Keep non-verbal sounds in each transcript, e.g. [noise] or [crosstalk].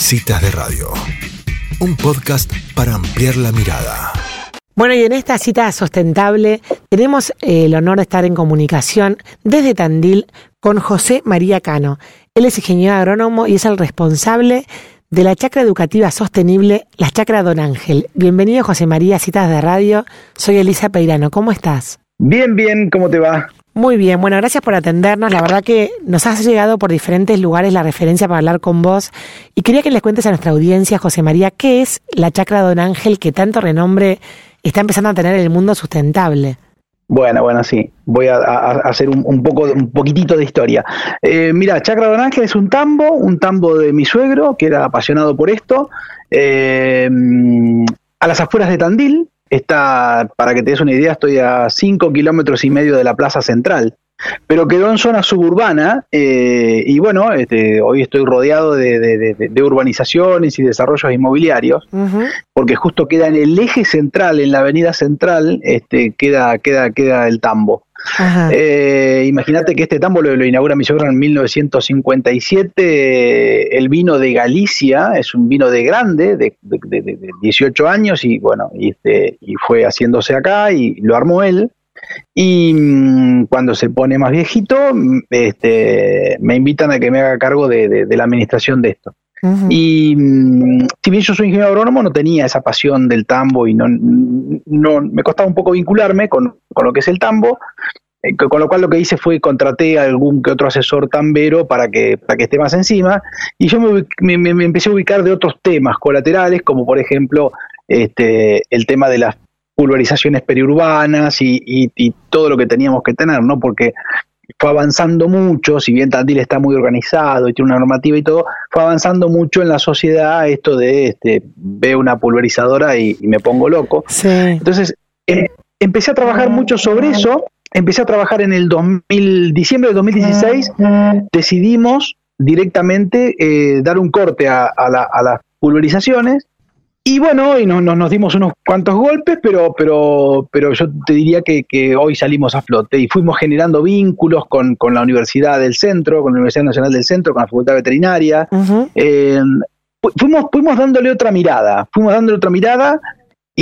Citas de Radio, un podcast para ampliar la mirada. Bueno, y en esta cita sustentable tenemos eh, el honor de estar en comunicación desde Tandil con José María Cano. Él es ingeniero agrónomo y es el responsable de la chacra educativa sostenible, la chacra Don Ángel. Bienvenido José María, Citas de Radio. Soy Elisa Peirano. ¿Cómo estás? Bien, bien, ¿cómo te va? Muy bien, bueno, gracias por atendernos. La verdad que nos has llegado por diferentes lugares la referencia para hablar con vos. Y quería que les cuentes a nuestra audiencia, José María, qué es la chacra Don Ángel que tanto renombre está empezando a tener en el mundo sustentable. Bueno, bueno, sí. Voy a, hacer un, poco, un poquitito de historia. Eh, mira, Chacra Don Ángel es un tambo, un tambo de mi suegro, que era apasionado por esto, eh, a las afueras de Tandil. Está, para que te des una idea, estoy a 5 kilómetros y medio de la plaza central pero quedó en zona suburbana eh, y bueno, este, hoy estoy rodeado de, urbanizaciones y desarrollos inmobiliarios, porque justo queda en el eje central, en la avenida central, este, queda, queda, queda el tambo. Eh, Imagínate que este tambo lo, inaugura mi suegro en 1957. El vino de Galicia es un vino de grande, de, 18 años, y bueno, y, este, y fue haciéndose acá y lo armó él. Y mm, cuando se pone más viejito, mm, este, me invitan a que me haga cargo de, la administración de esto. Y mm, si bien yo soy ingeniero agrónomo, no tenía esa pasión del tambo y no, no me costaba un poco vincularme con, lo que es el tambo. Eh, con lo cual lo que hice fue contraté a algún que otro asesor tambero para que, para que esté más encima. Y yo me, me empecé a ubicar de otros temas colaterales, como por ejemplo este, el tema de las pulverizaciones periurbanas y, todo lo que teníamos que tener, ¿no? Porque fue avanzando mucho, si bien Tandil está muy organizado y tiene una normativa y todo, fue avanzando mucho en la sociedad esto de este, veo una pulverizadora y, me pongo loco. Entonces, em, empecé a trabajar mucho sobre eso, empecé a trabajar en el 2000, diciembre del 2016, decidimos directamente eh, dar un corte a, a las pulverizaciones y bueno, hoy nos, nos, dimos unos cuantos golpes, pero, pero, pero yo te diría que, hoy salimos a flote y fuimos generando vínculos con, la Universidad del Centro, con la Universidad Nacional del Centro, con la Facultad Veterinaria. Eh, fuimos, fuimos dándole otra mirada, fuimos dándole otra mirada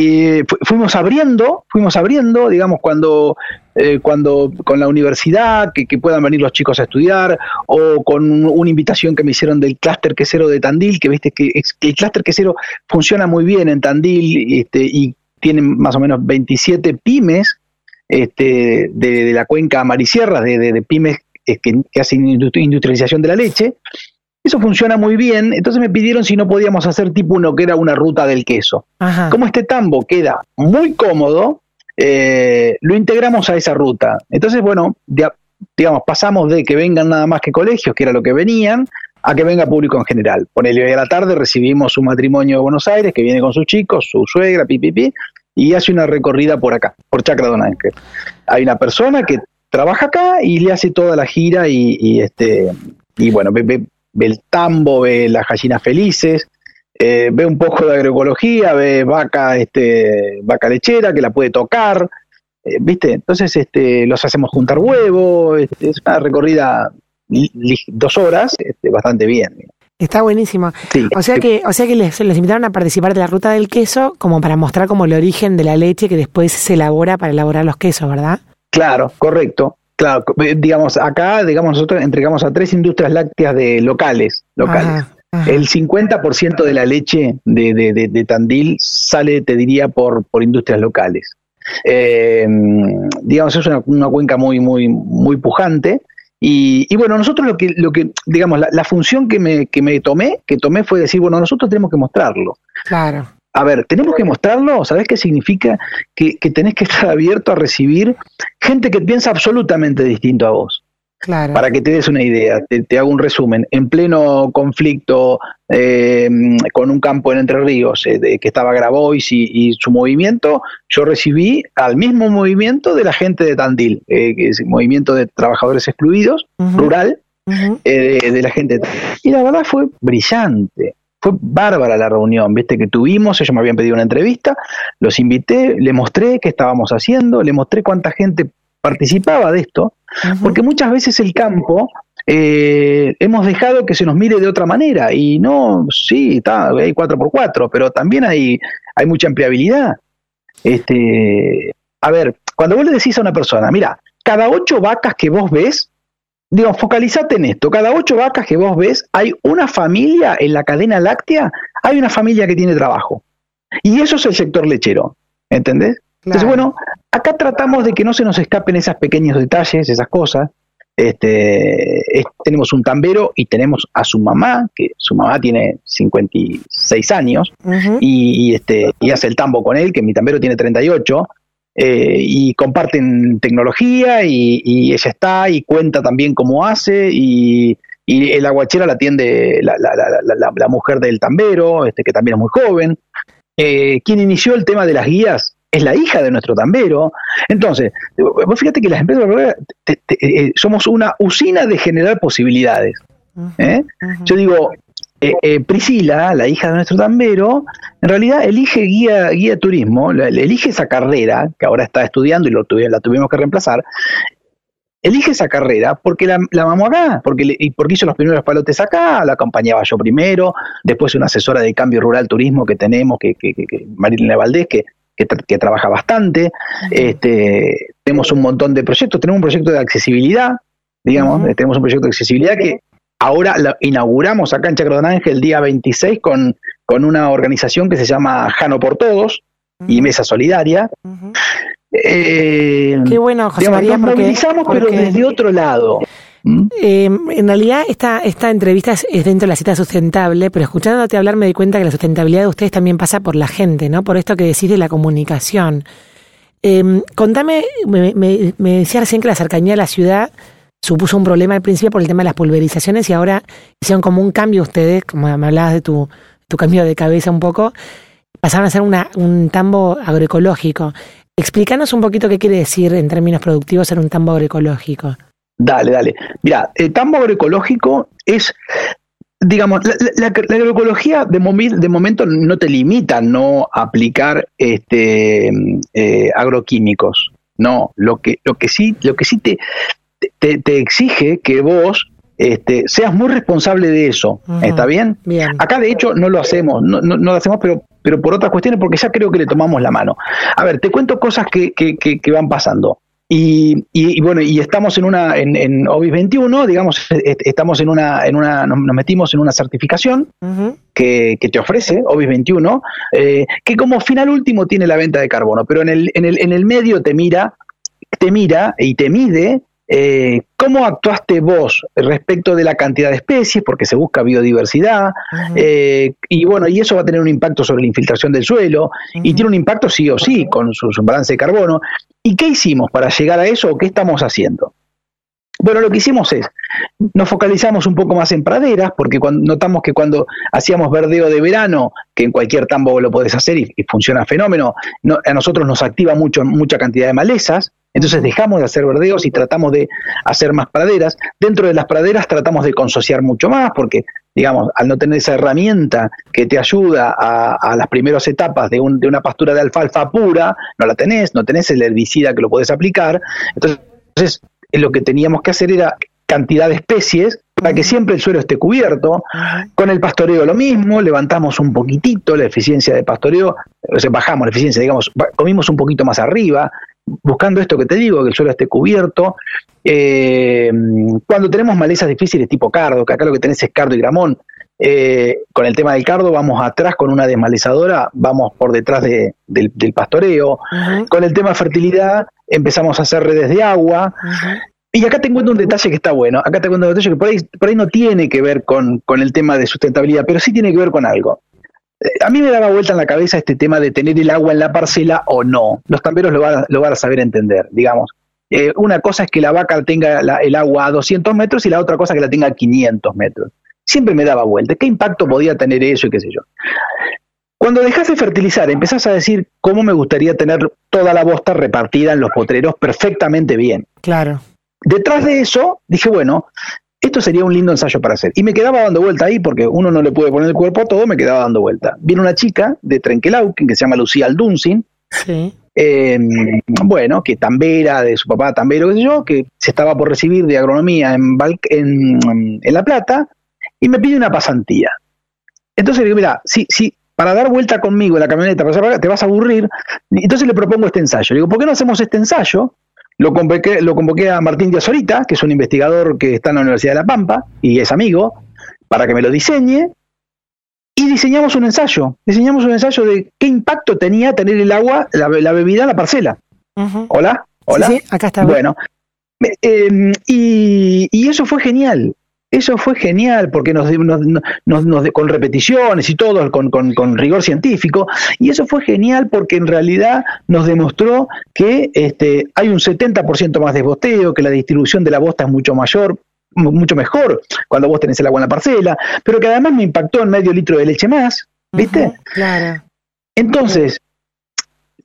y fuimos abriendo, fuimos abriendo, digamos, cuando, eh, cuando con la universidad, que, puedan venir los chicos a estudiar, o con una invitación que me hicieron del clúster quesero de Tandil, que viste que, el clúster quesero funciona muy bien en Tandil este, y tienen más o menos 27 pymes este, de, la cuenca Marisierras, de, de, pymes eh, que, que hacen industrialización de la leche, eso funciona muy bien, entonces me pidieron si no podíamos hacer tipo uno que era una ruta del queso. Como este tambo queda muy cómodo, eh, lo integramos a esa ruta. Entonces, bueno, digamos, pasamos de que vengan nada más que colegios, que era lo que venían, a que venga público en general. Ponele hoy a la tarde recibimos un matrimonio de Buenos Aires que viene con sus chicos, su suegra, pipipi, y hace una recorrida por acá, por Chacra Don Ángel. Hay una persona que trabaja acá y le hace toda la gira y, este y bueno, ve, el tambo, ve las gallinas felices, eh, ve un poco de agroecología, ve vaca, este, vaca lechera que la puede tocar, eh, ¿viste? Entonces este, los hacemos juntar huevos, este, es una recorrida dos horas, este, bastante bien. Está buenísimo. o sea que, o sea que les, les, invitaron a participar de la ruta del queso como para mostrar como el origen de la leche que después se elabora para elaborar los quesos, ¿verdad? Claro, correcto. Claro, eh, digamos, acá, digamos, nosotros entregamos a tres industrias lácteas de locales, locales. El 50% de la leche de, de, de, Tandil sale, te diría, por, por industrias locales. Eh, digamos, es una, una, cuenca muy, muy, muy pujante. Y, y, bueno, nosotros lo que, lo que digamos, la, la, función que me, que me tomé, que tomé fue decir, bueno, nosotros tenemos que mostrarlo. Claro a ver, tenemos que mostrarlo, ¿sabes qué significa? Que, tenés que estar abierto a recibir gente que piensa absolutamente distinto a vos. Claro. Para que te des una idea, te, hago un resumen. En pleno conflicto eh, con un campo en Entre Ríos, eh, que estaba Grabois y, su movimiento, yo recibí al mismo movimiento de la gente de Tandil, eh, que es el movimiento de trabajadores excluidos, rural, de la gente. De y la verdad fue brillante fue bárbara la reunión, viste, que tuvimos, ellos me habían pedido una entrevista, los invité, le mostré qué estábamos haciendo, le mostré cuánta gente participaba de esto, porque muchas veces el campo eh, hemos dejado que se nos mire de otra manera. Y no, sí, está, hay 4x4, pero también hay, hay mucha empleabilidad. Este, a ver, cuando vos le decís a una persona, mira, cada ocho vacas que vos ves, digo, focalizate en esto, cada ocho vacas que vos ves, hay una familia en la cadena láctea, hay una familia que tiene trabajo. Y eso es el sector lechero, ¿entendés? Entonces, bueno, acá tratamos de que no se nos escapen esos pequeños detalles, esas cosas. Este, tenemos un tambero y tenemos a su mamá, que su mamá tiene 56 años, y, este, y hace el tambo con él, que mi tambero tiene 38, eh, y comparten tecnología, y, ella está y cuenta también cómo hace, y, y la guachera la atiende la, la, la, la, mujer del tambero, este, que también es muy joven. Eh, quien inició el tema de las guías es la hija de nuestro tambero. Entonces, vos fíjate que las empresas eh, somos una usina de generar posibilidades. ¿eh? Yo digo, eh, Priscila, la hija de nuestro tambero, en realidad elige guía, guía de turismo, elige esa carrera, que ahora está estudiando y lo la tuvimos que reemplazar, elige esa carrera porque la, la mamó acá, porque, y porque hizo los primeros palotes acá, la acompañaba yo primero, después una asesora de cambio rural turismo que tenemos, que, que, que Marilena Valdés, que que, trabaja bastante. este, tenemos un montón de proyectos, tenemos un proyecto de accesibilidad, digamos, tenemos un proyecto de accesibilidad que ahora lo inauguramos acá en Chacro de Ángel el día 26 con, con una organización que se llama Jano por Todos y Mesa Solidaria. Eh, Qué bueno, José María, nos movilizamos, pero desde otro lado. Eh, en realidad, esta, esta entrevista es, dentro de la cita sustentable, pero escuchándote hablar me di cuenta que la sustentabilidad de ustedes también pasa por la gente, ¿no? Por esto que decís de la comunicación. Eh, contame, me, me, decía recién que la cercanía de la ciudad supuso un problema al principio por el tema de las pulverizaciones y ahora hicieron como un cambio ustedes, como me hablabas de tu, tu cambio de cabeza un poco, pasaron a ser una, un tambo agroecológico. Explícanos un poquito qué quiere decir en términos productivos ser un tambo agroecológico. Dale, dale. Mira, el tambo agroecológico es, digamos, la, agroecología de, momento no te limita no aplicar este, eh, agroquímicos. No, lo que, lo que sí, lo que sí te, te, exige que vos este, seas muy responsable de eso. ¿Está bien? bien? Acá de hecho no lo hacemos, no, no, lo hacemos, pero, pero por otras cuestiones, porque ya creo que le tomamos la mano. A ver, te cuento cosas que, que, que van pasando. Y, y, bueno, y estamos en una, en, en OBIS 21, digamos, estamos en una, en una, nos, metimos en una certificación que, que, te ofrece OBIS 21, eh, que como final último tiene la venta de carbono, pero en el, en el, en el medio te mira, te mira y te mide eh, ¿Cómo actuaste vos respecto de la cantidad de especies? Porque se busca biodiversidad. Eh, y bueno, y eso va a tener un impacto sobre la infiltración del suelo. Y tiene un impacto sí o sí con su, balance de carbono. ¿Y qué hicimos para llegar a eso o qué estamos haciendo? Bueno, lo que hicimos es, nos focalizamos un poco más en praderas, porque cuando, notamos que cuando hacíamos verdeo de verano, que en cualquier tambo lo podés hacer y, funciona fenómeno, a nosotros nos activa mucho, mucha cantidad de malezas, entonces dejamos de hacer verdeos y tratamos de hacer más praderas. Dentro de las praderas tratamos de consociar mucho más porque, digamos, al no tener esa herramienta que te ayuda a, las primeras etapas de, de, una pastura de alfalfa pura, no la tenés, no tenés el herbicida que lo podés aplicar. Entonces, lo que teníamos que hacer era cantidad de especies para que siempre el suelo esté cubierto. Con el pastoreo lo mismo, levantamos un poquitito la eficiencia de pastoreo, o sea, bajamos la eficiencia, digamos, comimos un poquito más arriba, buscando esto que te digo, que el suelo esté cubierto. Eh, cuando tenemos malezas difíciles tipo cardo, que acá lo que tenés es cardo y gramón, eh, con el tema del cardo vamos atrás con una desmalezadora, vamos por detrás del, pastoreo. Con el tema de fertilidad empezamos a hacer redes de agua. Y acá te encuentro un detalle que está bueno. Acá te encuentro un detalle que por ahí, por ahí no tiene que ver con, con el tema de sustentabilidad, pero sí tiene que ver con algo. Eh, a mí me daba vuelta en la cabeza este tema de tener el agua en la parcela o no. Los tamberos lo van, lo van a saber entender, digamos. Eh, una cosa es que la vaca tenga el agua a 200 metros y la otra cosa es que la tenga a 500 metros. Siempre me daba vuelta. ¿Qué impacto podía tener eso y qué sé yo? Cuando dejas de fertilizar, empezás a decir cómo me gustaría tener toda la bosta repartida en los potreros perfectamente bien. Claro. Detrás de eso, dije, bueno, esto sería un lindo ensayo para hacer. Y me quedaba dando vuelta ahí porque uno no le puede poner el cuerpo a todo, me quedaba dando vuelta. Viene una chica de Trenkelauken que se llama Lucía Aldunsin. Sí. em, bueno, que Tambera, de su papá Tambero, qué sé yo, que se estaba por recibir de agronomía en, en, en La Plata, y me pide una pasantía. Entonces le digo, mira, si, si para dar vuelta conmigo en la camioneta, te vas a aburrir, entonces le propongo este ensayo. Le digo, ¿por qué no hacemos este ensayo? Lo convoqué, lo convoqué a Martín Díaz Orita, que es un investigador que está en la Universidad de La Pampa y es amigo, para que me lo diseñe. Y diseñamos un ensayo. Diseñamos un ensayo de qué impacto tenía tener el agua, la, bebida en la parcela. Hola, hola. Sí, acá está. Bueno, eh, y, y, eso fue genial. Eso fue genial porque nos, nos, con repeticiones y todo, con, con, rigor científico, y eso fue genial porque en realidad nos demostró que este, hay un 70% más de bosteo, que la distribución de la bosta es mucho mayor, mucho mejor cuando vos tenés el agua en la parcela, pero que además me impactó en medio litro de leche más, ¿viste? claro. Entonces,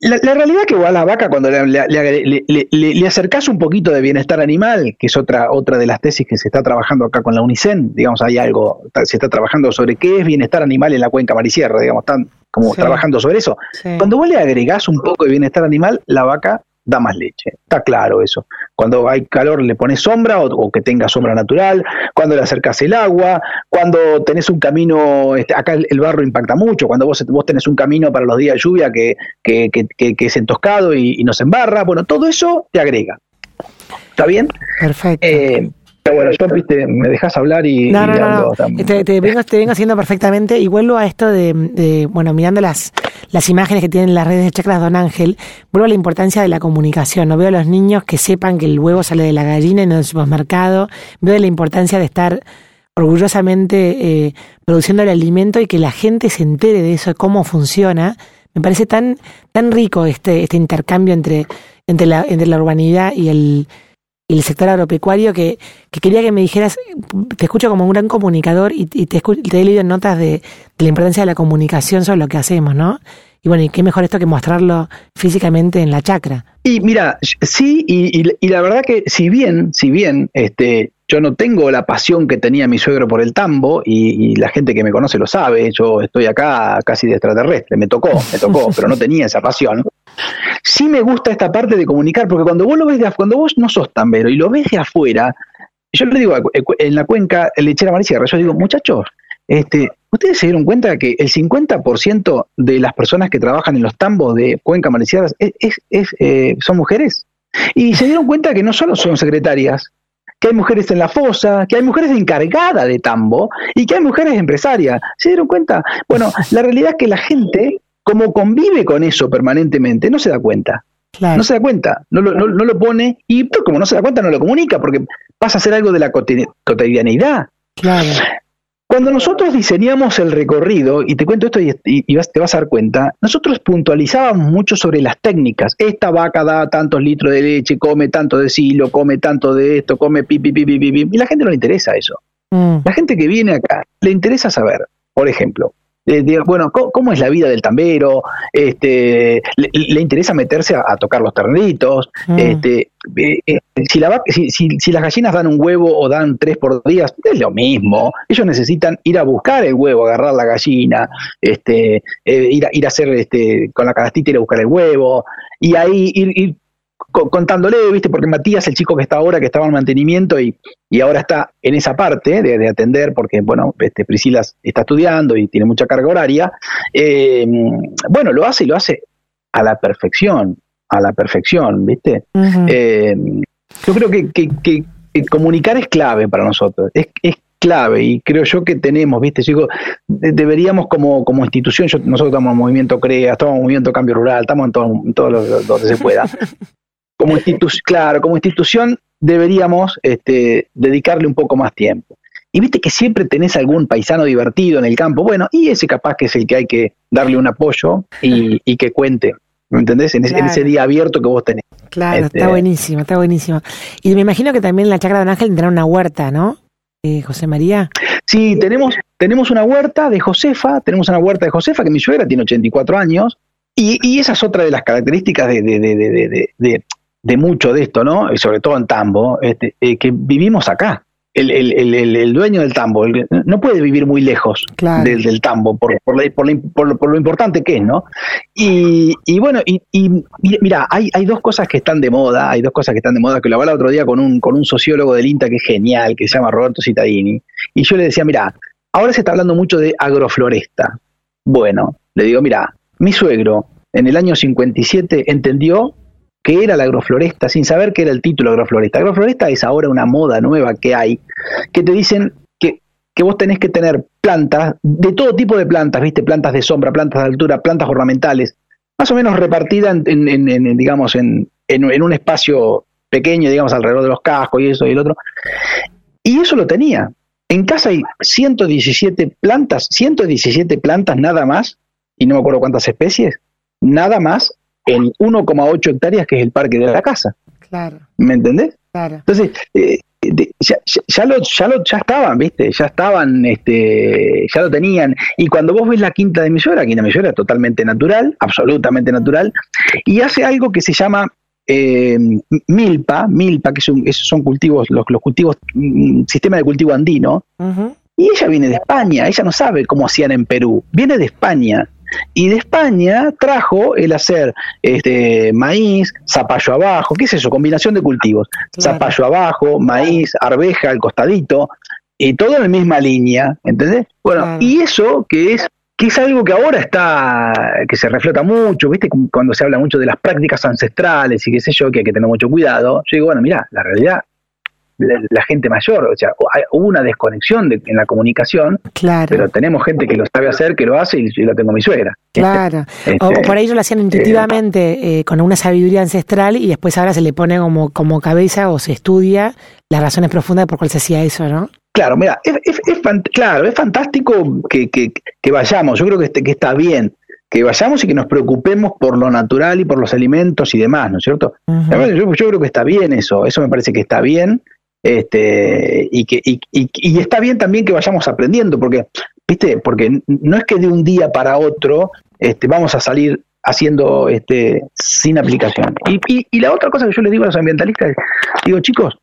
la, realidad es que a la vaca cuando le, le, le, acercás un poquito de bienestar animal, que es otra, otra de las tesis que se está trabajando acá con la UNICEN, digamos, hay algo, se está trabajando sobre qué es bienestar animal en la cuenca Marisierra, digamos, están como trabajando sobre eso. Cuando vos le agregás un poco de bienestar animal, la vaca da más leche. Está claro eso. Cuando hay calor le pones sombra o, que tenga sombra natural, cuando le acercas el agua, cuando tenés un camino, este, acá el, barro impacta mucho, cuando vos, vos tenés un camino para los días de lluvia que, que, que, es entoscado y, y, nos embarra, bueno, todo eso te agrega. ¿Está bien? Perfecto. Eh, bueno, yo viste, me dejas hablar y. No, no, no. Te, vengo, te vengo haciendo perfectamente. Y vuelvo a esto de, bueno, mirando las, las imágenes que tienen las redes de Chacras Don Ángel, vuelvo a la importancia de la comunicación. No veo a los niños que sepan que el huevo sale de la gallina y no del supermercado. Veo la importancia de estar orgullosamente eh, produciendo el alimento y que la gente se entere de eso, de cómo funciona. Me parece tan, tan rico este, este intercambio entre, entre, la, entre la urbanidad y el y el sector agropecuario que, quería que me dijeras, te escucho como un gran comunicador y, te, te, he leído notas de, la importancia de la comunicación sobre lo que hacemos, ¿no? Y bueno, y qué mejor esto que mostrarlo físicamente en la chacra. Y mira, sí, y, la verdad que si bien, si bien, este, yo no tengo la pasión que tenía mi suegro por el tambo, y, y, la gente que me conoce lo sabe, yo estoy acá casi de extraterrestre, me tocó, me tocó, pero no tenía esa pasión sí me gusta esta parte de comunicar, porque cuando vos lo ves de cuando vos no sos tambero y lo ves de afuera, yo le digo en la cuenca lechera Marisierra, yo digo, muchachos, este, ustedes se dieron cuenta que el 50% de las personas que trabajan en los tambos de Cuenca Marisierra es, eh, son mujeres. Y se dieron cuenta que no solo son secretarias, que hay mujeres en la fosa, que hay mujeres encargadas de tambo y que hay mujeres empresarias. ¿Se dieron cuenta? Bueno, la realidad es que la gente como convive con eso permanentemente, no se da cuenta. No se da cuenta, no lo, no, lo pone y como no se da cuenta no lo comunica porque pasa a ser algo de la cotidianidad. Claro. Cuando nosotros diseñamos el recorrido, y te cuento esto y, te vas a dar cuenta, nosotros puntualizábamos mucho sobre las técnicas. Esta vaca da tantos litros de leche, come tanto de silo, come tanto de esto, come pi, pi, pi, pi, pi, y la gente no le interesa eso. Mm. La gente que viene acá le interesa saber, por ejemplo, bueno, ¿cómo, es la vida del tambero? Este, le, interesa meterse a, tocar los ternitos? Mm. Este, eh, eh, si, la, si, si, las gallinas dan un huevo o dan tres por día, es lo mismo. Ellos necesitan ir a buscar el huevo, agarrar la gallina, este, eh, ir, a, ir a hacer este, con la canastita ir a buscar el huevo, y ahí ir, ir contándole, ¿viste? Porque Matías, el chico que está ahora, que estaba en mantenimiento y, y ahora está en esa parte de, atender, porque, bueno, este, Priscila está estudiando y tiene mucha carga horaria, eh, bueno, lo hace y lo hace a la perfección, a la perfección, ¿viste? Eh, yo creo que, que, comunicar es clave para nosotros, es, es clave y creo yo que tenemos, ¿viste? Yo deberíamos como, como institución, nosotros estamos en Movimiento CREA, estamos en Movimiento Cambio Rural, estamos en todo, en todo lo, donde se pueda. [laughs] como institución, claro, como institución deberíamos este, dedicarle un poco más tiempo. Y viste que siempre tenés algún paisano divertido en el campo, bueno, y ese capaz que es el que hay que darle un apoyo y, que cuente, ¿me entendés? En, ese, día abierto que vos tenés. Claro, está este, buenísimo, está buenísimo. Y me imagino que también la Chacra de Ángel tendrá una huerta, ¿no? Eh, José María. Sí, tenemos, tenemos una huerta de Josefa, tenemos una huerta de Josefa, que mi suegra tiene 84 años, y, y esa es otra de las características de, de, de, de mucho de esto, ¿no? Y sobre todo en Tambo, este, eh, que vivimos acá. el, el, el, el, dueño del tambo no puede vivir muy lejos del, del, tambo por, por, por, por, lo importante que es, ¿no? Y, y bueno, y, y, mira, hay, hay dos cosas que están de moda, hay dos cosas que están de moda, que lo hablaba el otro día con un, con un sociólogo del INTA que es genial, que se llama Roberto Cittadini, y yo le decía, mira, ahora se está hablando mucho de agrofloresta. Bueno, le digo, mira, mi suegro en el año 57 entendió que era la agrofloresta, sin saber qué era el título agrofloresta. Agrofloresta es ahora una moda nueva que hay, que te dicen que, que vos tenés que tener plantas, de todo tipo de plantas, ¿viste? Plantas de sombra, plantas de altura, plantas ornamentales, más o menos repartidas en, en, digamos, en, en, un espacio pequeño, digamos, alrededor de los cascos y eso y el otro. Y eso lo tenía. En casa hay 117 plantas, 117 plantas nada más, y no me acuerdo cuántas especies, nada más en 1,8 hectáreas que es el parque de la casa. Claro. ¿Me entendés? Claro. Entonces, eh, ya, ya, lo, ya, lo, ya estaban, ¿viste? Ya estaban, este, ya lo tenían. Y cuando vos ves la quinta de mi suegra, la quinta de mi suegra es totalmente natural, absolutamente natural, y hace algo que se llama eh, milpa, milpa, que son, son cultivos, los, los cultivos, mm, sistema de cultivo andino, y ella viene de España, ella no sabe cómo hacían en Perú, viene de España. Y de España trajo el hacer este maíz, zapallo abajo, ¿qué es eso? Combinación de cultivos. Zapallo abajo, maíz, arveja al costadito, y todo en la misma línea, ¿entendés? Bueno, y eso que es que es algo que ahora está, que se reflota mucho, ¿viste? Cuando se habla mucho de las prácticas ancestrales y qué sé yo, que hay que tener mucho cuidado. Yo digo, bueno, mira, la realidad la, gente mayor, o sea, hubo una desconexión en la comunicación, claro. pero tenemos gente que lo sabe hacer, que lo hace y yo la tengo mi suegra. Claro, o, este, por ahí ellos lo hacían intuitivamente eh, con una sabiduría ancestral y después ahora se le pone como, como cabeza o se estudia las razones profundas por cuál se hacía eso, ¿no? Claro, mira, es, es, claro, es fantástico que, que, que vayamos, yo creo que, este, que está bien, que vayamos y que nos preocupemos por lo natural y por los alimentos y demás, ¿no es cierto? yo, yo, creo que está bien eso, eso me parece que está bien, este, y, que, y, y, está bien también que vayamos aprendiendo, porque, ¿viste? porque no es que de un día para otro este, vamos a salir haciendo este, sin aplicación. Y, y, la otra cosa que yo les digo a los ambientalistas, digo, chicos,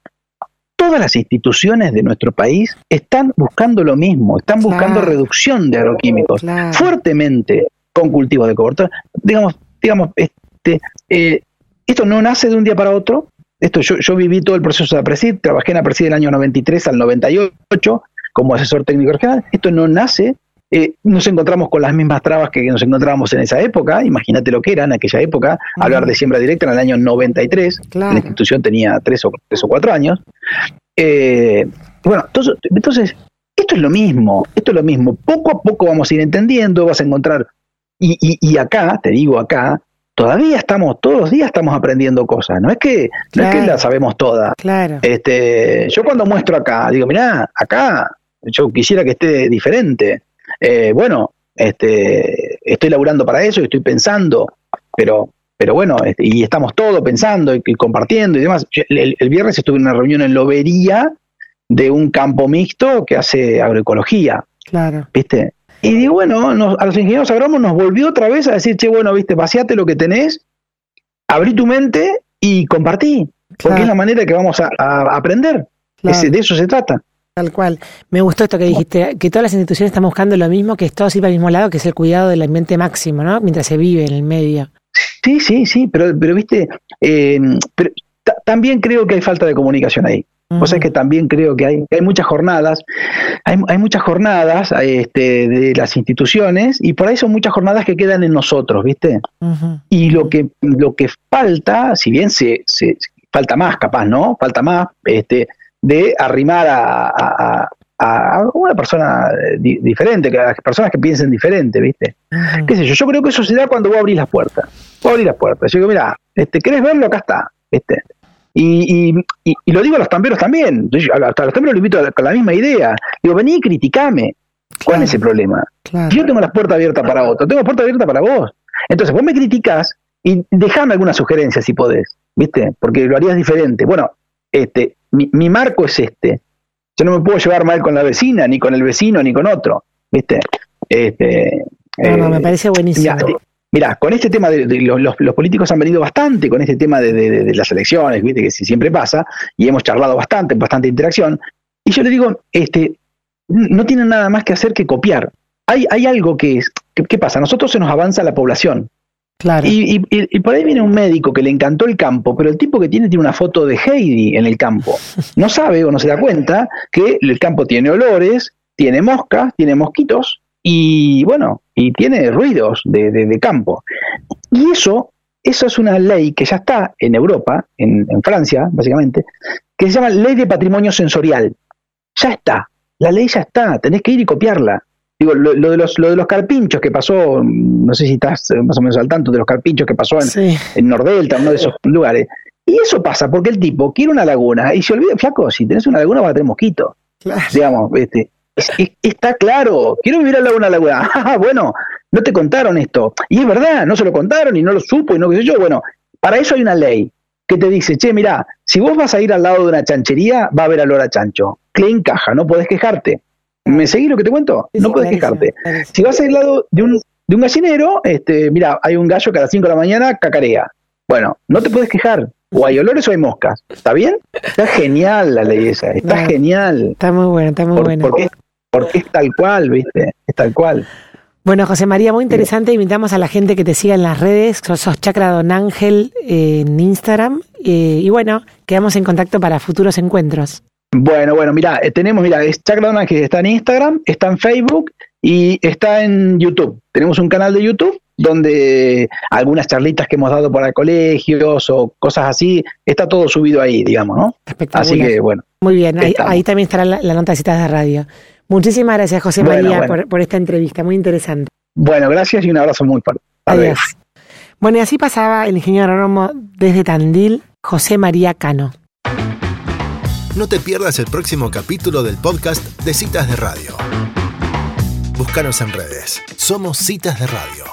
todas las instituciones de nuestro país están buscando lo mismo, están buscando reducción de agroquímicos fuertemente con cultivos de cobertura. Digamos, digamos, este, eh, esto no nace de un día para otro, esto yo, yo viví todo el proceso de APRESID, trabajé en APRESID del año 93 al 98 como asesor técnico regional. Esto no nace, eh, nos encontramos con las mismas trabas que nos encontrábamos en esa época, imagínate lo que era en aquella época, hablar de siembra directa en el año 93, la institución tenía tres o, tres o cuatro años. Eh, bueno, entonces, entonces, esto es lo mismo, esto es lo mismo, poco a poco vamos a ir entendiendo, vas a encontrar, y, y, y acá, te digo acá, todavía estamos, todos los días estamos aprendiendo cosas, no es que, no es que la sabemos todas. Claro. Este, yo cuando muestro acá, digo, mirá, acá yo quisiera que esté diferente. Eh, bueno, este, estoy laburando para eso y estoy pensando, pero, pero bueno, este, y estamos todos pensando y, compartiendo y demás. El, el, viernes estuve en una reunión en Lobería de un campo mixto que hace agroecología. Claro. ¿Viste? Y digo, bueno, a los ingenieros agrónomos nos volvió otra vez a decir, che, bueno, viste, vaciate lo que tenés, abrí tu mente y compartí, porque es la manera que vamos a, aprender. de eso se trata. Tal cual. Me gustó esto que dijiste, que todas las instituciones están buscando lo mismo, que es todo ir para el mismo lado, que es el cuidado del ambiente máximo, ¿no? Mientras se vive en el medio. Sí, sí, sí, pero, pero viste, eh, pero también creo que hay falta de comunicación ahí. O sea que también creo que hay, hay muchas jornadas, hay, hay muchas jornadas este, de las instituciones y por ahí son muchas jornadas que quedan en nosotros, ¿viste? Y lo que, lo que falta, si bien se, se, falta más capaz, ¿no? Falta más este, de arrimar a, a, una persona diferente, que a las personas que piensen diferente, ¿viste? ¿Qué sé yo? Yo creo que eso se da cuando vos abrís las puertas. Vos abrís las puertas. Yo digo, mira, este, ¿querés verlo? Acá está. ¿viste? Y, y, y, lo digo a los tamberos también, hasta a los tamberos los invito con la misma idea. Digo, vení y criticame. ¿Cuál es el problema? Yo tengo las puertas abiertas para otro, tengo la puerta abierta para vos. Entonces vos me criticás y dejame alguna sugerencia si podés, ¿viste? Porque lo harías diferente. Bueno, este, mi, mi, marco es este. Yo no me puedo llevar mal con la vecina, ni con el vecino, ni con otro, ¿viste? Este, no, no, me eh, parece buenísimo. Mira, con este tema de, los, políticos han venido bastante con este tema de, las elecciones, viste que siempre pasa, y hemos charlado bastante, bastante interacción. Y yo le digo, este, no tienen nada más que hacer que copiar. Hay, hay algo que es, ¿qué pasa? A nosotros se nos avanza la población. Claro. Y, y, por ahí viene un médico que le encantó el campo, pero el tipo que tiene tiene una foto de Heidi en el campo. No sabe o no se da cuenta que el campo tiene olores, tiene moscas, tiene mosquitos y bueno, y tiene ruidos de, de, campo. Y eso, eso es una ley que ya está en Europa, en, en Francia, básicamente, que se llama Ley de Patrimonio Sensorial. Ya está, la ley ya está, tenés que ir y copiarla. Digo, lo, de los, lo de los carpinchos que pasó, no sé si estás más o menos al tanto de los carpinchos que pasó en, en Nordelta, uno de esos lugares. Y eso pasa porque el tipo quiere una laguna y se olvida, flaco, si tenés una laguna vas a tener mosquitos. Digamos, este, está claro, quiero vivir al lado de una laguna. [laughs] Ah, bueno, no te contaron esto. Y es verdad, no se lo contaron y no lo supo y no qué sé yo. Bueno, para eso hay una ley que te dice, che, mira, si vos vas a ir al lado de una chanchería, va a haber olor a chancho. Que encaja, no podés quejarte. ¿Me seguís lo que te cuento? no podés quejarte. Si vas al lado de un, de un gallinero, este, mira, hay un gallo que a las 5 de la mañana cacarea. Bueno, no te puedes quejar. O hay olores o hay moscas. ¿Está bien? Está genial la ley esa. Está genial. Está muy bueno, está muy bueno. Porque, porque es tal cual, ¿viste? Es tal cual. Bueno, José María, muy interesante. Invitamos a la gente que te siga en las redes. Sos Chakra Don Ángel en Instagram. Eh, y bueno, quedamos en contacto para futuros encuentros. Bueno, bueno, mira, eh, tenemos, mira, es Chakra Don Ángel está en Instagram, está en Facebook y está en YouTube. Tenemos un canal de YouTube donde algunas charlitas que hemos dado para colegios o cosas así, está todo subido ahí, digamos, ¿no? Así que, bueno. Muy bien, ahí, también estará la, nota de citas de radio. Muchísimas gracias, José María, Por, esta entrevista, muy interesante. Bueno, gracias y un abrazo muy fuerte. Adiós. Bueno, y así pasaba el ingeniero agrónomo desde Tandil, José María Cano. No te pierdas el próximo capítulo del podcast de Citas de Radio. Búscanos en redes. Somos Citas de Radio.